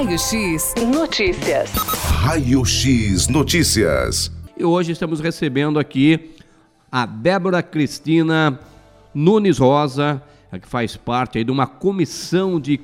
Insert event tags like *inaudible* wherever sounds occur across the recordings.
Raio X Notícias. Raio X Notícias. E hoje estamos recebendo aqui a Débora Cristina Nunes Rosa, que faz parte aí de uma comissão de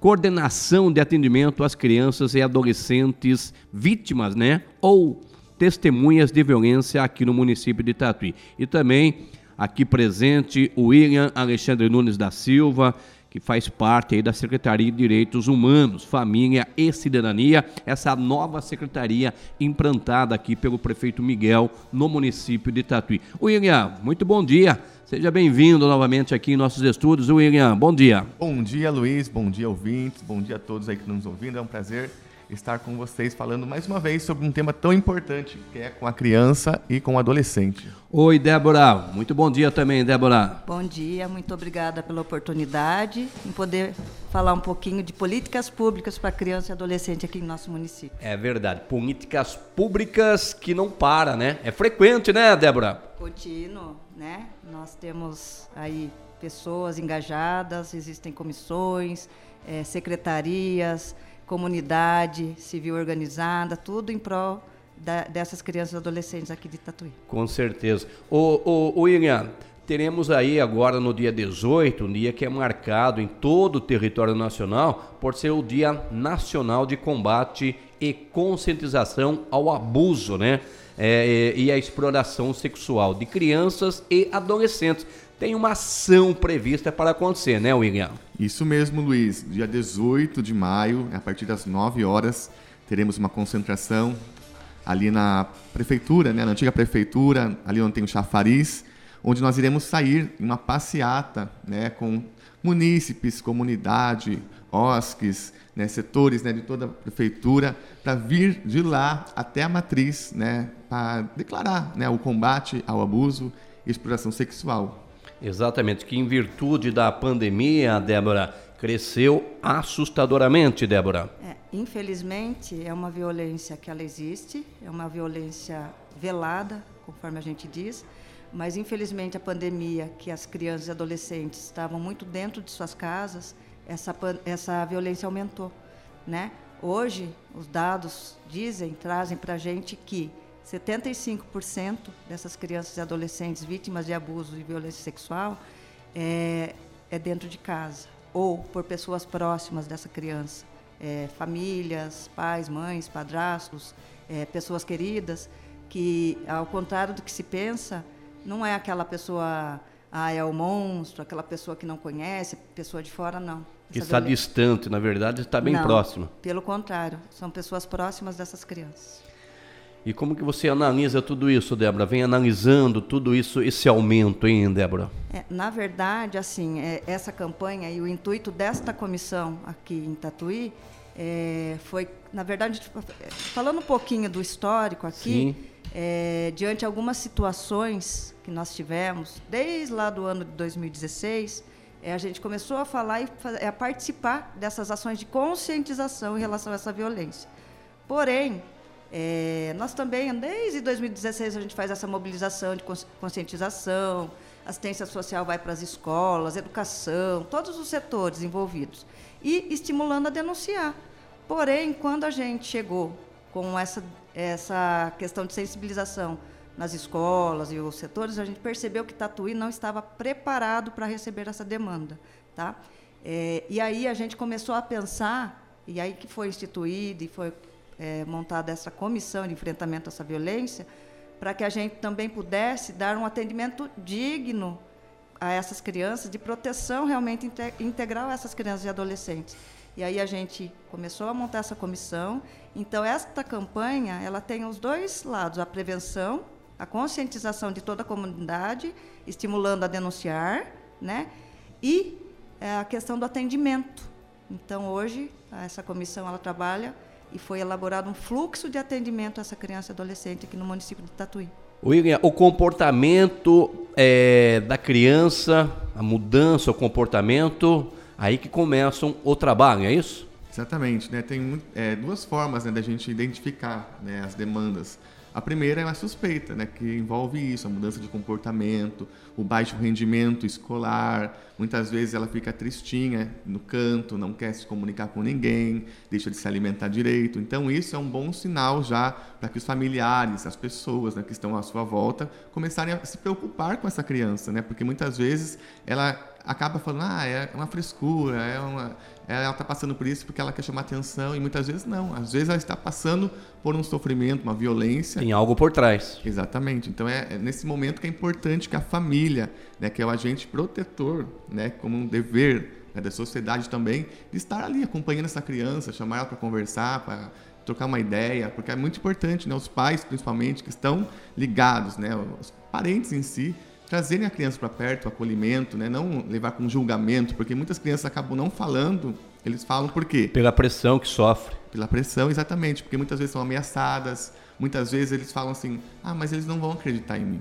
coordenação de atendimento às crianças e adolescentes vítimas, né, ou testemunhas de violência aqui no município de Tatuí. E também aqui presente o William Alexandre Nunes da Silva, que faz parte aí da Secretaria de Direitos Humanos, Família e Cidadania, essa nova secretaria implantada aqui pelo prefeito Miguel no município de Tatuí. William, muito bom dia. Seja bem-vindo novamente aqui em nossos estúdios. William, bom dia. Bom dia, Luiz. Bom dia, ouvintes. Bom dia a todos aí que nos ouvindo. É um prazer estar com vocês falando mais uma vez sobre um tema tão importante que é com a criança e com o adolescente. Oi, Débora. Muito bom dia também, Débora. Bom dia, muito obrigada pela oportunidade em poder falar um pouquinho de políticas públicas para criança e adolescente aqui em nosso município. É verdade, políticas públicas que não para, né? É frequente, né, Débora? Contínuo, né? Nós temos aí pessoas engajadas, existem comissões, é, secretarias, comunidade civil organizada, tudo em prol da, dessas crianças e adolescentes aqui de Tatuí. Com certeza. O, o, o teremos aí agora no dia 18, um dia que é marcado em todo o território nacional por ser o Dia Nacional de Combate e Conscientização ao Abuso, né? É, e a exploração sexual de crianças e adolescentes tem uma ação prevista para acontecer, né, William? Isso mesmo, Luiz. Dia 18 de maio, a partir das 9 horas, teremos uma concentração ali na prefeitura, né, na antiga prefeitura, ali onde tem o chafariz, onde nós iremos sair em uma passeata né, com munícipes, comunidade, OSCs, né, setores né, de toda a prefeitura, para vir de lá até a matriz, né, para declarar né, o combate ao abuso e exploração sexual. Exatamente, que em virtude da pandemia, Débora, cresceu assustadoramente, Débora. É, infelizmente, é uma violência que ela existe, é uma violência velada, conforme a gente diz, mas infelizmente a pandemia, que as crianças e adolescentes estavam muito dentro de suas casas, essa, essa violência aumentou, né? Hoje, os dados dizem, trazem para a gente que 75% dessas crianças e adolescentes vítimas de abuso e violência sexual é, é dentro de casa ou por pessoas próximas dessa criança, é, famílias, pais, mães, padrastos, é, pessoas queridas, que ao contrário do que se pensa, não é aquela pessoa, ah, é o monstro, aquela pessoa que não conhece, pessoa de fora, não. Que está distante, na verdade, está bem não, próximo. Pelo contrário, são pessoas próximas dessas crianças. E como que você analisa tudo isso, Débora? Vem analisando tudo isso, esse aumento, hein, Débora? É, na verdade, assim, é, essa campanha e o intuito desta comissão aqui em Tatuí é, foi, na verdade, falando um pouquinho do histórico aqui, é, diante de algumas situações que nós tivemos, desde lá do ano de 2016, é, a gente começou a falar e a participar dessas ações de conscientização em relação a essa violência. Porém, é, nós também, desde 2016, a gente faz essa mobilização de conscientização, assistência social vai para as escolas, educação, todos os setores envolvidos, e estimulando a denunciar. Porém, quando a gente chegou com essa, essa questão de sensibilização nas escolas e os setores, a gente percebeu que Tatuí não estava preparado para receber essa demanda. Tá? É, e aí a gente começou a pensar, e aí que foi instituído e foi é, montada essa comissão de enfrentamento a essa violência, para que a gente também pudesse dar um atendimento digno a essas crianças, de proteção realmente integral a essas crianças e adolescentes. E aí a gente começou a montar essa comissão. Então esta campanha, ela tem os dois lados: a prevenção, a conscientização de toda a comunidade, estimulando a denunciar, né? E é, a questão do atendimento. Então hoje essa comissão ela trabalha e foi elaborado um fluxo de atendimento a essa criança e adolescente aqui no município de Tatuí. William, o comportamento é, da criança, a mudança, o comportamento, aí que começam o trabalho, é isso? Exatamente, né? Tem é, duas formas né, da gente identificar né, as demandas. A primeira é a suspeita, né, que envolve isso, a mudança de comportamento, o baixo rendimento escolar. Muitas vezes ela fica tristinha no canto, não quer se comunicar com ninguém, deixa de se alimentar direito. Então isso é um bom sinal já para que os familiares, as pessoas né, que estão à sua volta, começarem a se preocupar com essa criança, né? Porque muitas vezes ela acaba falando, ah, é uma frescura, é uma, ela está passando por isso porque ela quer chamar atenção e muitas vezes não. Às vezes ela está passando por um sofrimento, uma violência. Tem algo por trás. Exatamente. Então é, é nesse momento que é importante que a família, né, que é o agente protetor, né, como um dever né, da sociedade também, de estar ali acompanhando essa criança, chamar ela para conversar, para trocar uma ideia, porque é muito importante, né, os pais principalmente que estão ligados, né, os parentes em si, trazerem a criança para perto, o acolhimento, né? não levar com julgamento, porque muitas crianças acabam não falando, eles falam por quê? Pela pressão que sofre. Pela pressão, exatamente, porque muitas vezes são ameaçadas, muitas vezes eles falam assim, ah, mas eles não vão acreditar em mim.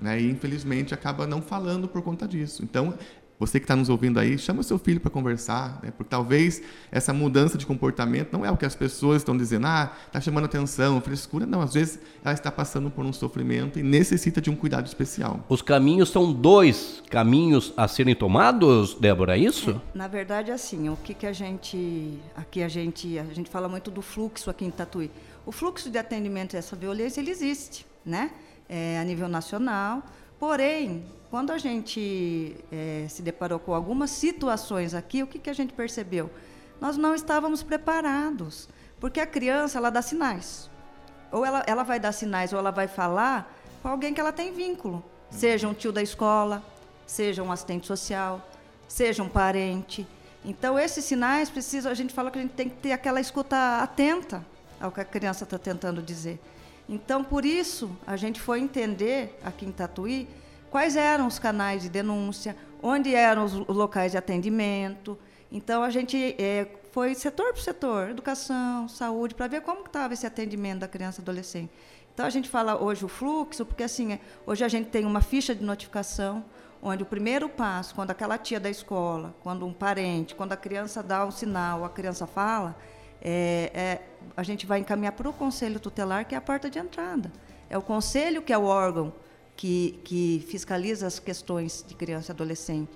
Né? E infelizmente acaba não falando por conta disso. Então você que está nos ouvindo aí, chama seu filho para conversar, né? porque talvez essa mudança de comportamento não é o que as pessoas estão dizendo, ah, está chamando atenção, frescura. Não, às vezes ela está passando por um sofrimento e necessita de um cuidado especial. Os caminhos são dois caminhos a serem tomados, Débora, é isso? É, na verdade, assim, o que, que a gente. Aqui a gente, a gente fala muito do fluxo aqui em Tatuí. O fluxo de atendimento a essa violência, ele existe, né? É, a nível nacional. Porém, quando a gente é, se deparou com algumas situações aqui, o que, que a gente percebeu? Nós não estávamos preparados, porque a criança ela dá sinais. Ou ela, ela vai dar sinais, ou ela vai falar com alguém que ela tem vínculo, seja um tio da escola, seja um assistente social, seja um parente. Então, esses sinais precisam, a gente fala que a gente tem que ter aquela escuta atenta ao que a criança está tentando dizer. Então, por isso, a gente foi entender aqui em Tatuí quais eram os canais de denúncia, onde eram os locais de atendimento. Então, a gente é, foi setor por setor, educação, saúde, para ver como estava esse atendimento da criança e adolescente. Então, a gente fala hoje o fluxo, porque assim, é, hoje a gente tem uma ficha de notificação, onde o primeiro passo, quando aquela tia da escola, quando um parente, quando a criança dá um sinal, a criança fala, é, é, a gente vai encaminhar para o conselho tutelar, que é a porta de entrada. É o conselho que é o órgão que, que fiscaliza as questões de criança e adolescente.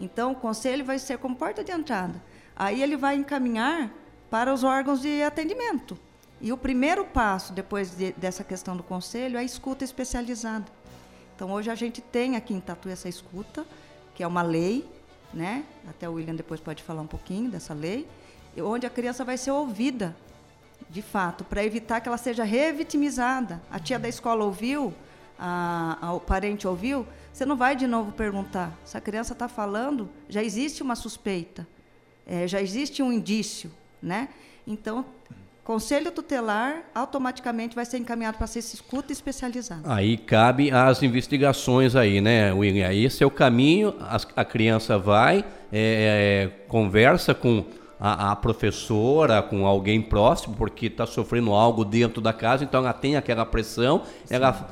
Então, o conselho vai ser como porta de entrada. Aí ele vai encaminhar para os órgãos de atendimento. E o primeiro passo, depois de, dessa questão do conselho, é a escuta especializada. Então, hoje a gente tem aqui em Tatu essa escuta, que é uma lei, né? até o William depois pode falar um pouquinho dessa lei, onde a criança vai ser ouvida, de fato, para evitar que ela seja revitimizada. A tia da escola ouviu, a, a, o parente ouviu, você não vai de novo perguntar. Se a criança está falando, já existe uma suspeita, é, já existe um indício, né? Então, conselho tutelar automaticamente vai ser encaminhado para ser escuta especializada. Aí cabe as investigações aí, né, William? Esse é o caminho, a, a criança vai, é, é, conversa com a, a, professora, com alguém próximo, porque está sofrendo algo dentro da casa, então ela tem aquela pressão, Sim. ela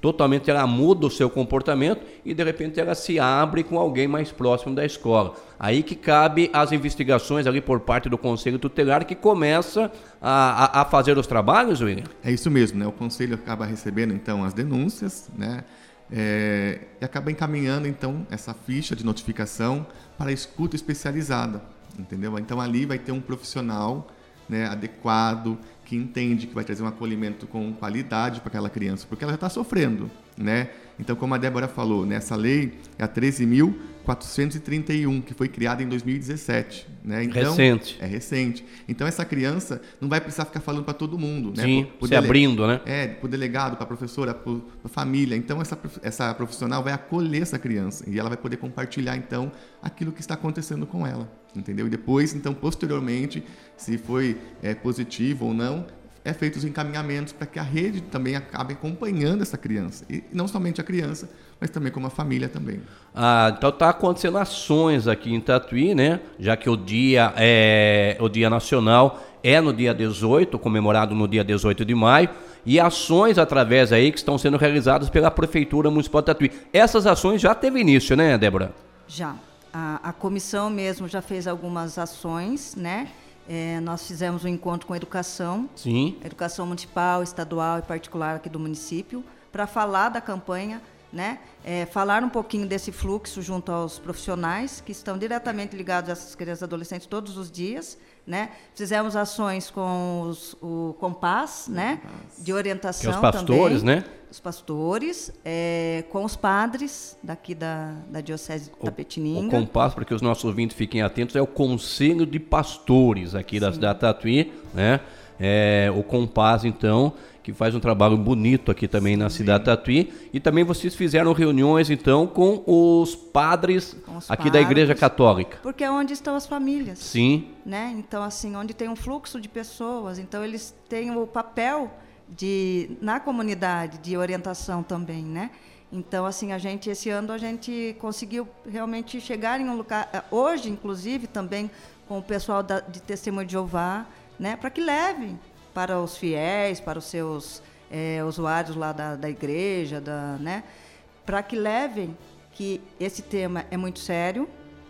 totalmente ela muda o seu comportamento e de repente ela se abre com alguém mais próximo da escola. Aí que cabe as investigações ali por parte do Conselho Tutelar que começa a, a, fazer os trabalhos, William? É isso mesmo, né? O Conselho acaba recebendo então as denúncias, né? É, e acaba encaminhando então essa ficha de notificação para a escuta especializada, entendeu? Então ali vai ter um profissional né, adequado que entende que vai trazer um acolhimento com qualidade para aquela criança, porque ela já está sofrendo, né? Então, como a Débora falou, nessa lei é a 13.431, que foi criada em 2017, né? Então, recente. É recente. Então, essa criança não vai precisar ficar falando para todo mundo, né? Sim, pro, pro se abrindo, né? É, para o delegado, para a professora, para a família. Então, essa, essa profissional vai acolher essa criança e ela vai poder compartilhar, então, aquilo que está acontecendo com ela entendeu? E depois, então, posteriormente, se foi é, positivo ou não, é feito os encaminhamentos para que a rede também acabe acompanhando essa criança. E não somente a criança, mas também como a família também. Ah, então está acontecendo ações aqui em Tatuí, né? Já que o dia é o dia nacional é no dia 18, comemorado no dia 18 de maio, e ações através aí que estão sendo realizadas pela prefeitura municipal de Tatuí. Essas ações já teve início, né, Débora? Já a, a comissão mesmo já fez algumas ações, né? é, nós fizemos um encontro com a educação, Sim. educação municipal, estadual e particular aqui do município, para falar da campanha, né? É, falar um pouquinho desse fluxo junto aos profissionais que estão diretamente ligados a essas crianças e adolescentes todos os dias, né? Fizemos ações com os, o Compás, né? De orientação é os pastores, também, né? Os pastores, é, com os padres daqui da, da Diocese de O Tapetininga. Compasso, para que os nossos ouvintes fiquem atentos, é o Conselho de Pastores aqui da cidade de Tatuí, né? É, o Compass, então, que faz um trabalho bonito aqui também na cidade de Tatuí. E também vocês fizeram reuniões, então, com os padres Com os aqui da Igreja padres. Católica. Porque é onde estão as famílias. Sim, né? Então, assim, onde tem um fluxo de pessoas, então eles têm o papel de na comunidade de orientação também, né? Então, assim, a gente esse ano a gente conseguiu realmente chegar em um lugar eh, hoje, inclusive, também com o pessoal da, de Testemunho de Jeová, né? Para que levem para os fiéis, para os seus eh, usuários lá da, da igreja, da, né? Para que levem que esse tema é muito sério,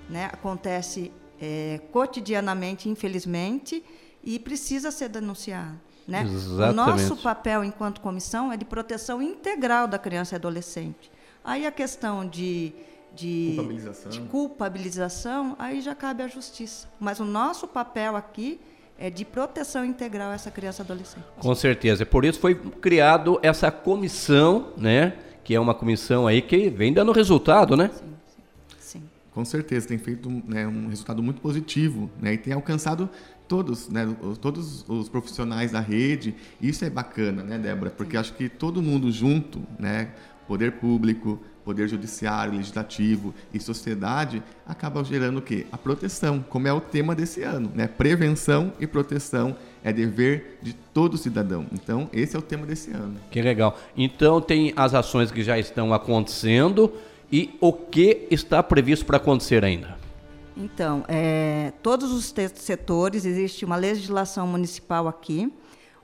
né? Acontece é, cotidianamente, infelizmente, e precisa ser denunciado. Né? O Exatamente. nosso papel enquanto comissão é de proteção integral da criança e adolescente. Aí a questão de, de, Culpabilização. de culpabilização, aí já cabe à justiça. Mas o nosso papel aqui é de proteção integral a essa criança e adolescente. com certeza. Por isso foi criado essa comissão, né? Que é uma comissão aí que vem dando resultado, né? Sim. Com certeza, tem feito né, um resultado muito positivo né, e tem alcançado todos, né, os- todos os profissionais da rede. Isso é bacana, né, Débora? Porque acho que todo mundo junto, né, poder público, poder judiciário, legislativo e sociedade, acaba gerando o quê? A proteção, como é o tema desse ano. Né? Prevenção e proteção é dever de todo cidadão. Então, esse é o tema desse ano. Que legal. Então tem as ações que já estão acontecendo e o que está previsto para acontecer ainda? Então, é, todos os setores, existe uma legislação municipal aqui,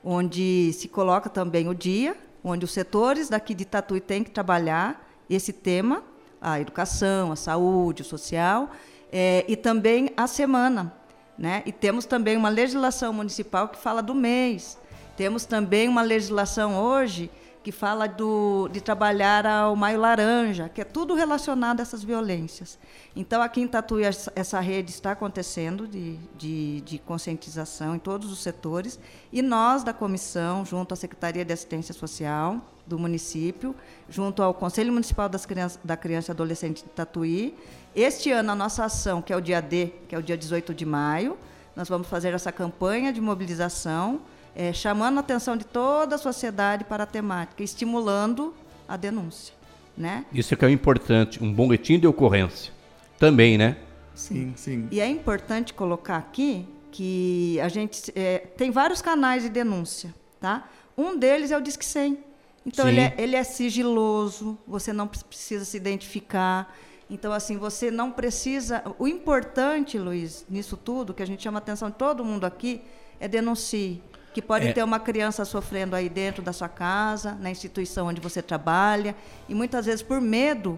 onde se coloca também o dia, onde os setores daqui de Tatuí têm que trabalhar esse tema, a educação, a saúde, o social, é, e também a semana. Né? E temos também uma legislação municipal que fala do mês. Temos também uma legislação hoje que fala do, de trabalhar ao Maio Laranja, que é tudo relacionado a essas violências. Então, aqui em Tatuí, essa rede está acontecendo de, de, de conscientização em todos os setores, e nós, da comissão, junto à Secretaria de Assistência Social do município, junto ao Conselho Municipal das Crianças, da Criança e Adolescente de Tatuí, este ano a nossa ação, que é o dia D, que é o dia 18 de maio, nós vamos fazer essa campanha de mobilização, eh, chamando a atenção de toda a sociedade para a temática, estimulando a denúncia. Né? Isso é que é o importante, um boletim de ocorrência. Também, né? Sim, sim. E é importante colocar aqui que a gente eh, tem vários canais de denúncia, tá? Um deles é o Disque 100. Então Sim. ele é, ele é sigiloso, você não pre- precisa se identificar. Então assim, você não precisa. O importante, Luiz, nisso tudo que a gente chama a atenção de todo mundo aqui é denuncie. Que pode É. ter uma criança sofrendo aí dentro da sua casa, na instituição onde você trabalha, e muitas vezes por medo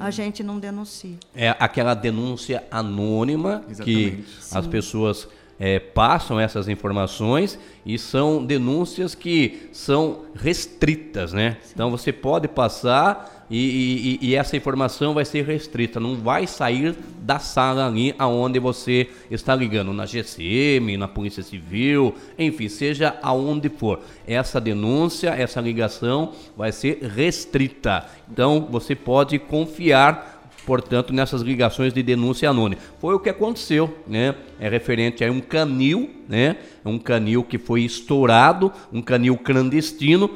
a gente não denuncia. É aquela denúncia anônima que Exatamente. as pessoas é, passam essas informações e são denúncias que são restritas, né? Então você pode passar e, e- e essa informação vai ser restrita, não vai sair da sala ali aonde você está ligando, na GCM, na Polícia Civil, enfim, seja aonde for. Essa denúncia, essa ligação vai ser restrita. Então você pode confiar portanto, nessas ligações de denúncia anônima. Foi o que aconteceu, né? É referente a um canil, né? Um canil que foi estourado, um canil clandestino,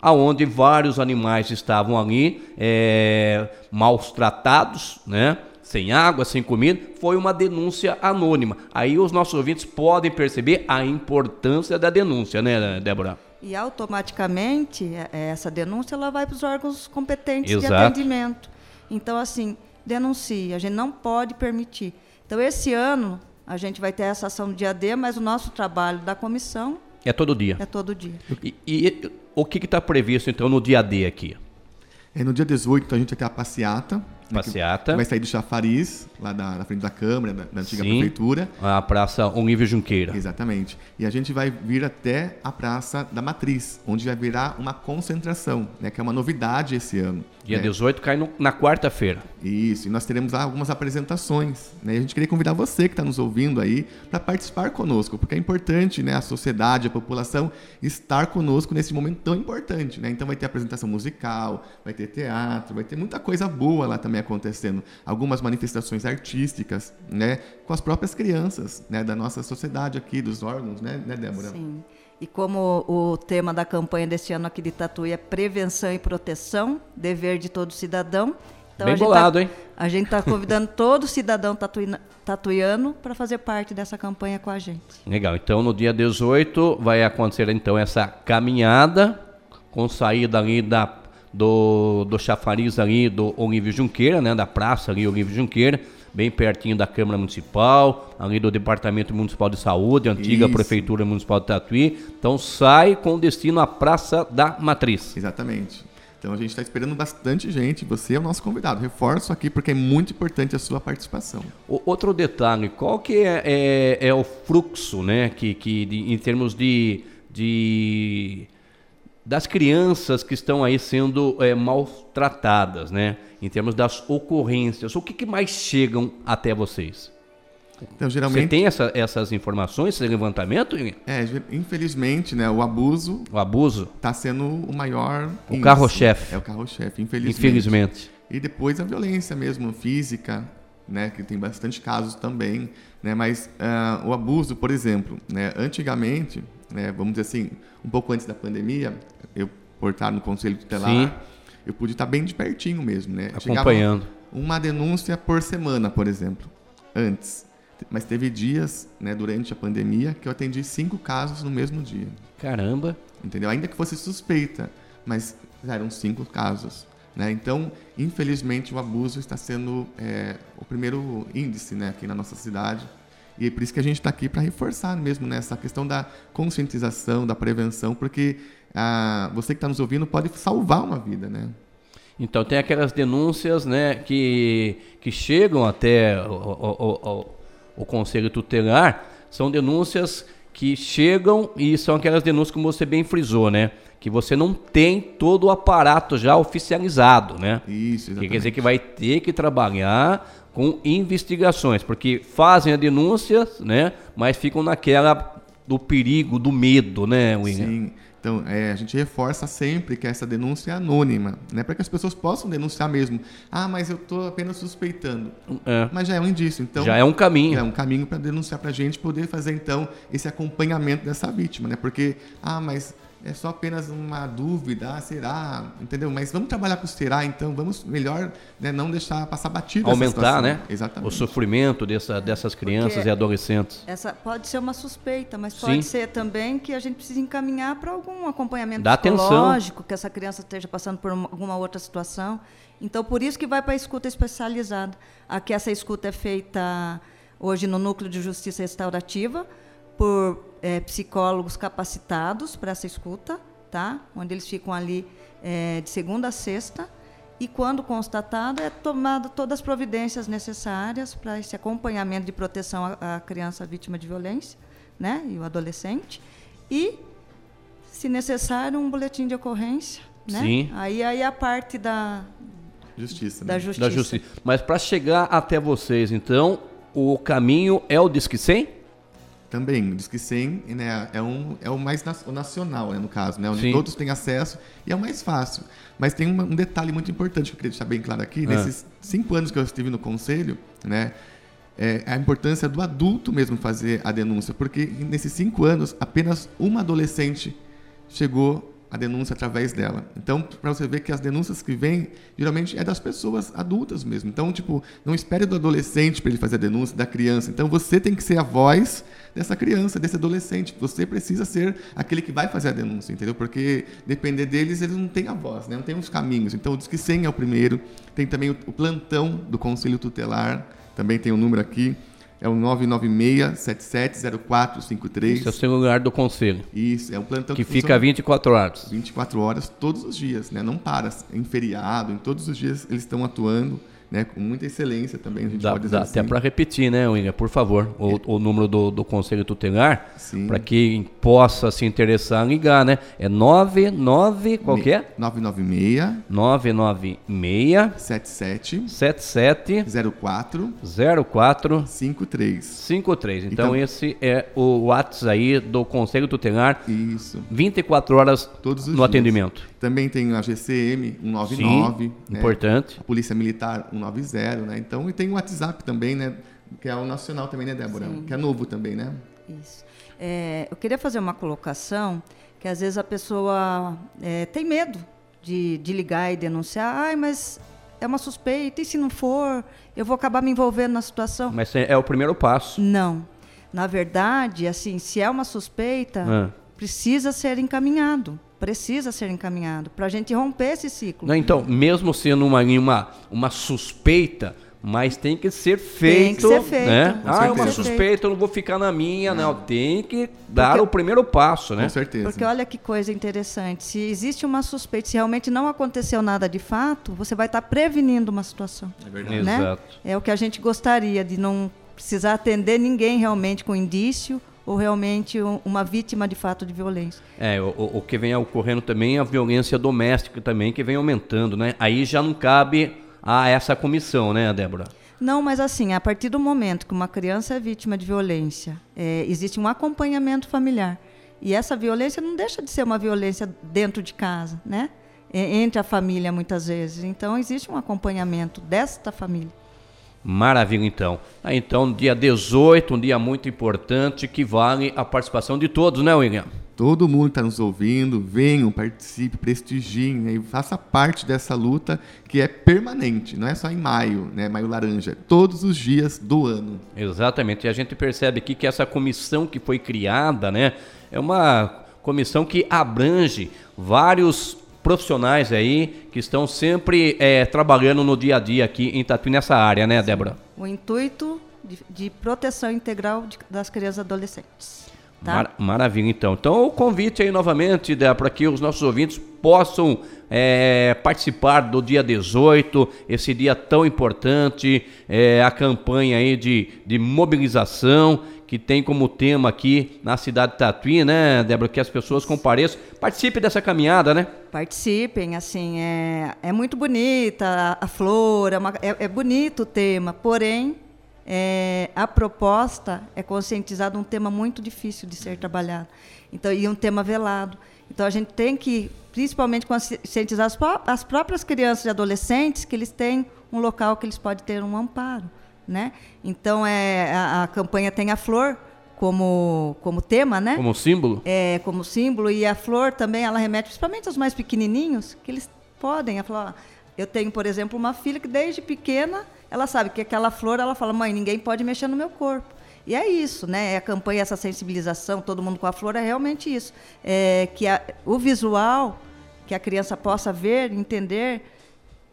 aonde vários animais estavam ali, é, maus tratados, né? Sem água, sem comida, foi uma denúncia anônima. Aí os nossos ouvintes podem perceber a importância da denúncia, né, Débora? E automaticamente eh, essa denúncia ela vai para os órgãos competentes de Exato. atendimento. Então assim, denuncie, a gente não pode permitir. Então esse ano a gente vai ter essa ação no dia D, mas o nosso trabalho da comissão É todo dia. é todo dia. E, e o que está previsto, então, no dia D aqui? É, no dia 18 a gente vai ter a passeata Passeata. Vai sair do Chafariz, lá da, da frente da Câmara, da, da antiga Sim. prefeitura. A Praça Olívio Junqueira. Exatamente. E a gente vai vir até a Praça da Matriz, onde vai virar uma concentração, né, que é uma novidade esse ano. Dia né? 18 cai no- na quarta-feira. Isso, e nós teremos lá algumas apresentações. Né? E a gente queria convidar você que está nos ouvindo aí para participar conosco, porque é importante né, a sociedade, a população estar conosco nesse momento tão importante. Né? Então vai ter apresentação musical, vai ter teatro, vai ter muita coisa boa lá também acontecendo. Algumas manifestações artísticas, né? com as próprias crianças né? da nossa sociedade aqui, dos órgãos, né, né Débora? Sim. E como o tema da campanha desse ano aqui de Tatuí é prevenção e proteção, dever de todo cidadão. Então Bem a gente bolado, tá, hein? A gente está convidando *laughs* todo cidadão tatuína- tatuiano para fazer parte dessa campanha com a gente. Legal. Então, no dia 18 vai acontecer então essa caminhada com saída ali da do, do chafariz ali do Olívio Junqueira, né, da praça ali Olívio Junqueira, bem pertinho da Câmara Municipal, ali do Departamento Municipal de Saúde, antiga Isso. Prefeitura Municipal de Tatuí. Então, sai com destino à Praça da Matriz. Exatamente. Então a gente está esperando bastante gente. Você é o nosso convidado. Reforço aqui porque é muito importante a sua participação. O- outro detalhe, qual que é, é, é o fluxo, né, que, que de- em termos de, de das crianças que estão aí sendo é, maltratadas, né, em termos das ocorrências, o que, que mais chegam até vocês? Então Você geralmente, tem essa- essas informações, esse levantamento, é, infelizmente, né, o abuso o abuso? está sendo o maior. O carro-chefe. É o carro-chefe, infelizmente. Infelizmente. E depois a violência mesmo, física, né, que tem bastante casos também, né, mas ah, o abuso, por exemplo, né, antigamente, né, vamos dizer assim, um pouco antes da pandemia, eu por estar no conselho tutelar, Sim. eu pude estar bem de pertinho mesmo, né? Chegava Acompanhando. uma denúncia por semana, por exemplo, antes. Mas teve dias, né, durante a pandemia, que eu atendi cinco casos no mesmo dia Caramba. entendeu? Ainda que fosse suspeita, mas eram cinco casos. Né? Então, infelizmente, o abuso está sendo é, o primeiro índice né, aqui na nossa cidade. E é por isso que a gente está aqui para reforçar mesmo né, essa questão da conscientização, da prevenção, porque ah, você que está nos ouvindo pode salvar uma vida. Né? Então tem aquelas denúncias, né, que, que chegam até o, o, o- o- conselho tutelar, são denúncias que chegam e são aquelas denúncias como você bem frisou, né, que você não tem todo o aparato já oficializado, né? Isso, Que exatamente. quer dizer que vai ter que trabalhar com investigações, porque fazem a denúncia, né, mas ficam naquela do perigo, do medo, né, William? Sim. Então, é, a gente reforça sempre que essa denúncia é anônima, né? Para que as pessoas possam denunciar mesmo. Ah, mas eu estou apenas suspeitando. É. Mas já é um indício. Então, Já é um caminho. É um caminho para denunciar para a gente poder fazer, então, esse acompanhamento dessa vítima, né? Porque, ah, mas é só apenas uma dúvida, ah, será? Entendeu? Mas vamos trabalhar com o será, então, vamos melhor né, não deixar passar batido essa Aumentar, né? Exatamente. O sofrimento dessa, dessas crianças Porque- e adolescentes. Essa pode ser uma suspeita, mas Sim. pode ser também que a gente precisa encaminhar para algum acompanhamento Dá atenção. psicológico, que essa criança esteja passando por uma- alguma outra situação. Então, por isso que vai para a escuta especializada. Aqui essa escuta é feita hoje no Núcleo de Justiça Restaurativa por eh, psicólogos capacitados para essa escuta, tá? Onde eles ficam ali eh, de segunda a sexta e quando constatado é tomado todas as providências necessárias para esse acompanhamento de proteção à, à criança vítima de violência, né, e o adolescente, e se necessário um boletim de ocorrência, né? Sim. Aí aí a parte da Justiça. da né? justiça. Da justiça. Mas para chegar até vocês, então, o caminho é o Disque 100? Também, o Disque 100 né, é, um, é o mais na- o nacional, né, no caso, né, onde Sim. todos têm acesso e é o mais fácil. Mas tem uma- um detalhe muito importante que eu queria deixar bem claro aqui. Ah. Nesses cinco anos que eu estive no conselho, né, é a importância do adulto mesmo fazer a denúncia, porque nesses cinco anos apenas uma adolescente chegou a denúncia através dela. Então, para você ver que as denúncias que vêm, geralmente é das pessoas adultas mesmo. Então, tipo, não espere do adolescente para ele fazer a denúncia, da criança. Então, você tem que ser a voz dessa criança, desse adolescente. Você precisa ser aquele que vai fazer a denúncia, entendeu? Porque depender deles, eles não têm a voz, né? não tem os caminhos. Então, o Disque 100 é o primeiro. Tem também o, plantão do Conselho Tutelar, também tem o número aqui. É o 996-770453. Esse é o celular do conselho, Isso, é um plantão que funciona fica 24 horas. 24 horas todos os dias, né? Não para em feriado, em todos os dias eles estão atuando, né, com muita excelência também, a gente dá, pode dizer dá assim. até para repetir, né, William, por favor, o, o número do, do Conselho Tutelar, para quem possa se interessar ligar, né? É 99, qual que é? 996 996 77 77 04 04 53 53. Então, então esse é o WhatsApp aí do Conselho Tutelar. Isso. 24 horas Todos os no dias. atendimento. Também tem a GCM 199, Sim, né? importante. A Polícia Militar 190, né? Então, e tem o WhatsApp também, né? Que é o nacional também, né, Débora? Sim. Que é novo também, né? Isso. É, eu queria fazer uma colocação que às vezes a pessoa é, tem medo de, de ligar e denunciar. Ai, mas é uma suspeita, e se não for, eu vou acabar me envolvendo na situação. Mas é, é o primeiro passo. Não. Na verdade, assim, se é uma suspeita, Ah. precisa ser encaminhado. Precisa ser encaminhado para a gente romper esse ciclo. Não, então, mesmo sendo uma, uma, uma suspeita, mas tem que ser feito. ser feito, Né? Ah, é uma suspeita, eu não vou ficar na minha, não. Tem que dar Porque- o primeiro passo, né? Com certeza. Porque olha que coisa interessante. Se existe uma suspeita, se realmente não aconteceu nada de fato, você vai estar prevenindo uma situação. É verdade. né? Exato. É o que a gente gostaria, de não precisar atender ninguém realmente com indício ou realmente um- uma vítima de fato de violência. É, o, o- o que vem ocorrendo também é a violência doméstica também, que vem aumentando, né? Aí já não cabe a essa comissão, né, Débora? Não, mas assim, a partir do momento que uma criança é vítima de violência, é, existe um acompanhamento familiar. E essa violência não deixa de ser uma violência dentro de casa, né? É, entre a família, muitas vezes. Então, existe um acompanhamento desta família. Maravilha, então. Ah, então, dia 18, um dia muito importante, que vale a participação de todos, né, William? Todo mundo está nos ouvindo, venham, participe, prestigiem né, e faça parte dessa luta que é permanente, não é só em maio, né, maio laranja, é todos os dias do ano. Exatamente. E a gente percebe aqui que essa comissão que foi criada, né, é uma comissão que abrange vários profissionais aí que estão sempre eh, trabalhando no dia a dia aqui em Tatuí nessa área, né, Débora? O intuito de, de proteção integral de- das crianças e adolescentes. Tá? Mar- maravilha, então. Então, o convite aí novamente, Débora, para que os nossos ouvintes possam eh, participar do dia 18, esse dia tão importante, eh, a campanha aí de, de mobilização, que tem como tema aqui na cidade de Tatuí, né, Débora, que as pessoas compareçam. Participe dessa caminhada, né? Participem, assim, é, é muito bonita a, a flor, é, uma- é- é bonito o tema, porém, é, a proposta é conscientizar de um tema muito difícil de ser trabalhado. Então, e um tema velado. Então, a gente tem que, principalmente, conscientizar as, as próprias crianças e adolescentes que eles têm um local que eles podem ter um amparo. Né? Então, é, a, a campanha tem a flor como, como tema, né? Como símbolo. é, como símbolo. E a flor também ela remete principalmente aos mais pequenininhos que eles podem. Fala, ó, eu tenho por exemplo uma filha que desde pequena ela sabe que aquela flor ela fala mãe ninguém pode mexer no meu corpo. E é isso né? É a campanha essa sensibilização todo mundo com a flor é realmente isso. É que a- o visual que a criança possa ver entender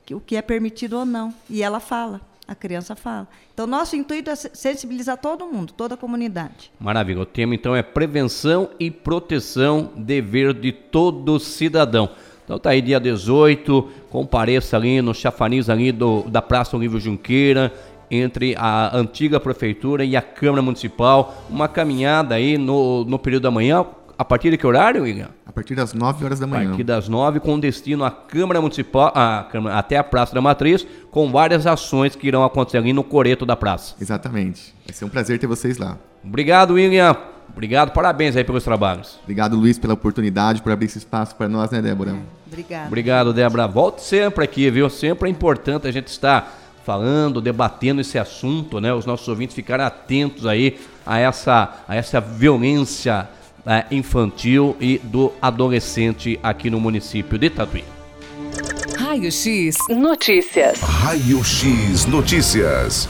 que o que é permitido ou não. E ela fala a criança fala então nosso intuito é se- sensibilizar todo mundo toda a comunidade Maravilha. O tema então é prevenção e proteção, dever de todo cidadão. Então tá aí dia 18, compareça ali no chafariz ali do, da Praça Olívio Junqueira, entre a antiga prefeitura e a Câmara Municipal, uma caminhada aí no, no período da manhã, a partir de que horário, William? A partir das 9 horas da A manhã. partir das nove, com destino à Câmara Municipal, à Câmara- até a Praça da Matriz, com várias ações que irão acontecer ali no coreto da praça. Exatamente. Vai ser um prazer ter vocês lá. Obrigado, William. Obrigado, parabéns aí pelos trabalhos. Obrigado, Luiz, pela oportunidade, por abrir esse espaço para nós, né, Débora? obrigada Obrigado, Débora. Volte sempre aqui, viu? Sempre é importante a gente estar falando, debatendo esse assunto, né? Os nossos ouvintes ficarem atentos aí a essa, a essa violência eh, infantil e do adolescente aqui no município de Tatuí. Raio X Notícias. Raio X Notícias.